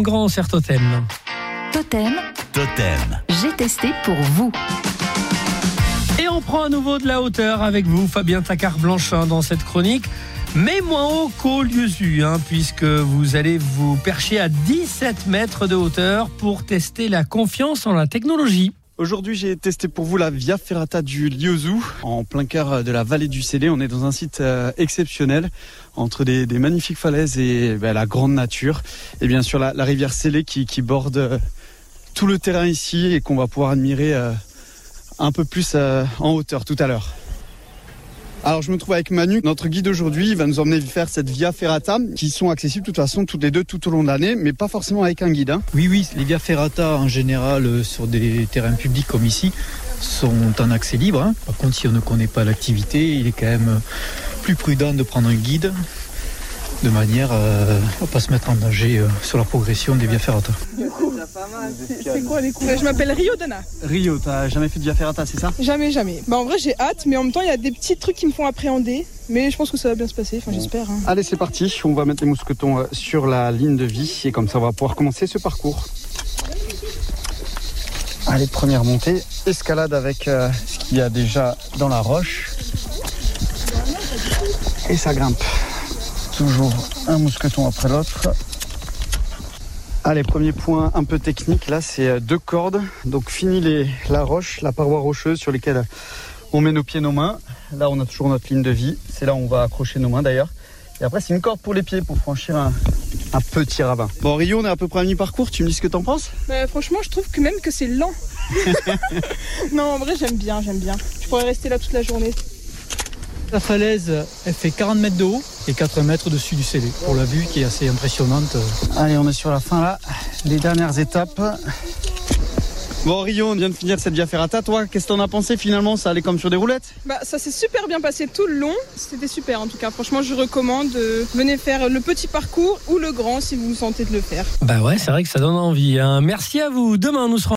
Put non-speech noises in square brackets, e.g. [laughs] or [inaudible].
Grand sur Totem. Totem, Totem. j'ai testé pour vous. Et on prend à nouveau de la hauteur avec vous, Fabien Tacard-Blanchin, dans cette chronique. Mais moins haut qu'au Lieusu, hein, puisque vous allez vous percher à 17 mètres de hauteur pour tester la confiance en la technologie. Aujourd'hui, j'ai testé pour vous la Via Ferrata du Liozou, en plein cœur de la vallée du Célé. On est dans un site euh, exceptionnel, entre des, magnifiques falaises et ben, la grande nature. Et bien sûr, la, rivière Célé qui, borde euh, tout le terrain ici et qu'on va pouvoir admirer euh, un peu plus en hauteur tout à l'heure. Alors je me trouve avec Manu, notre guide aujourd'hui, il va nous emmener faire cette Via Ferrata qui sont accessibles de toute façon toutes les deux tout au long de l'année, mais pas forcément avec un guide. hein. Oui, oui, les via ferrata en général euh, sur des terrains publics comme ici sont en accès libre. hein. Par contre, si on ne connaît pas l'activité, il est quand même plus prudent de prendre un guide de manière euh, à ne pas se mettre en danger euh, sur la progression des via ferrata. C'est quoi les coups Je m'appelle Rio Dana. Rio, t'as jamais fait de Via Ferrata, c'est ça? Jamais, jamais. Bah en vrai j'ai hâte, mais en même temps il y a des petits trucs qui me font appréhender. Mais je pense que ça va bien se passer, enfin j'espère. hein. Allez, c'est parti. On va mettre les mousquetons euh, sur la ligne de vie et comme ça, on va pouvoir commencer ce parcours. Allez, première montée. Escalade avec euh, ce qu'il y a déjà dans la roche. Et ça grimpe. Toujours un mousqueton après l'autre. Allez, premier point un peu technique. Là, c'est euh, deux cordes. Donc, fini les, la roche, la paroi rocheuse sur lesquelles on met nos pieds, nos mains. Là, on a toujours notre ligne de vie. C'est là où on va accrocher nos mains d'ailleurs. Et après, c'est une corde pour les pieds pour franchir un, un petit ravin. Bon, Rio, on est à peu près à mi-parcours. Tu me dis ce que t'en penses? Bah, franchement je trouve que même que c'est lent. [laughs] non en vrai j'aime bien, j'aime bien. Je pourrais rester là toute la journée. La falaise, elle fait 40 mètres de haut et 4 mètres au-dessus du CD. Pour la vue qui est assez impressionnante. Allez, on est sur la fin là. Les dernières étapes. Bon, Rio, on vient de finir cette Via Ferrata. Toi, qu'est-ce que t'en as pensé finalement? Ça allait comme sur des roulettes? Bah ça s'est super bien passé tout le long. C'était super en tout cas. Franchement je recommande. euh, venez faire le petit parcours ou le grand si vous vous sentez de le faire. Bah ouais, c'est vrai que ça donne envie. hein. Merci à vous. Demain, nous serons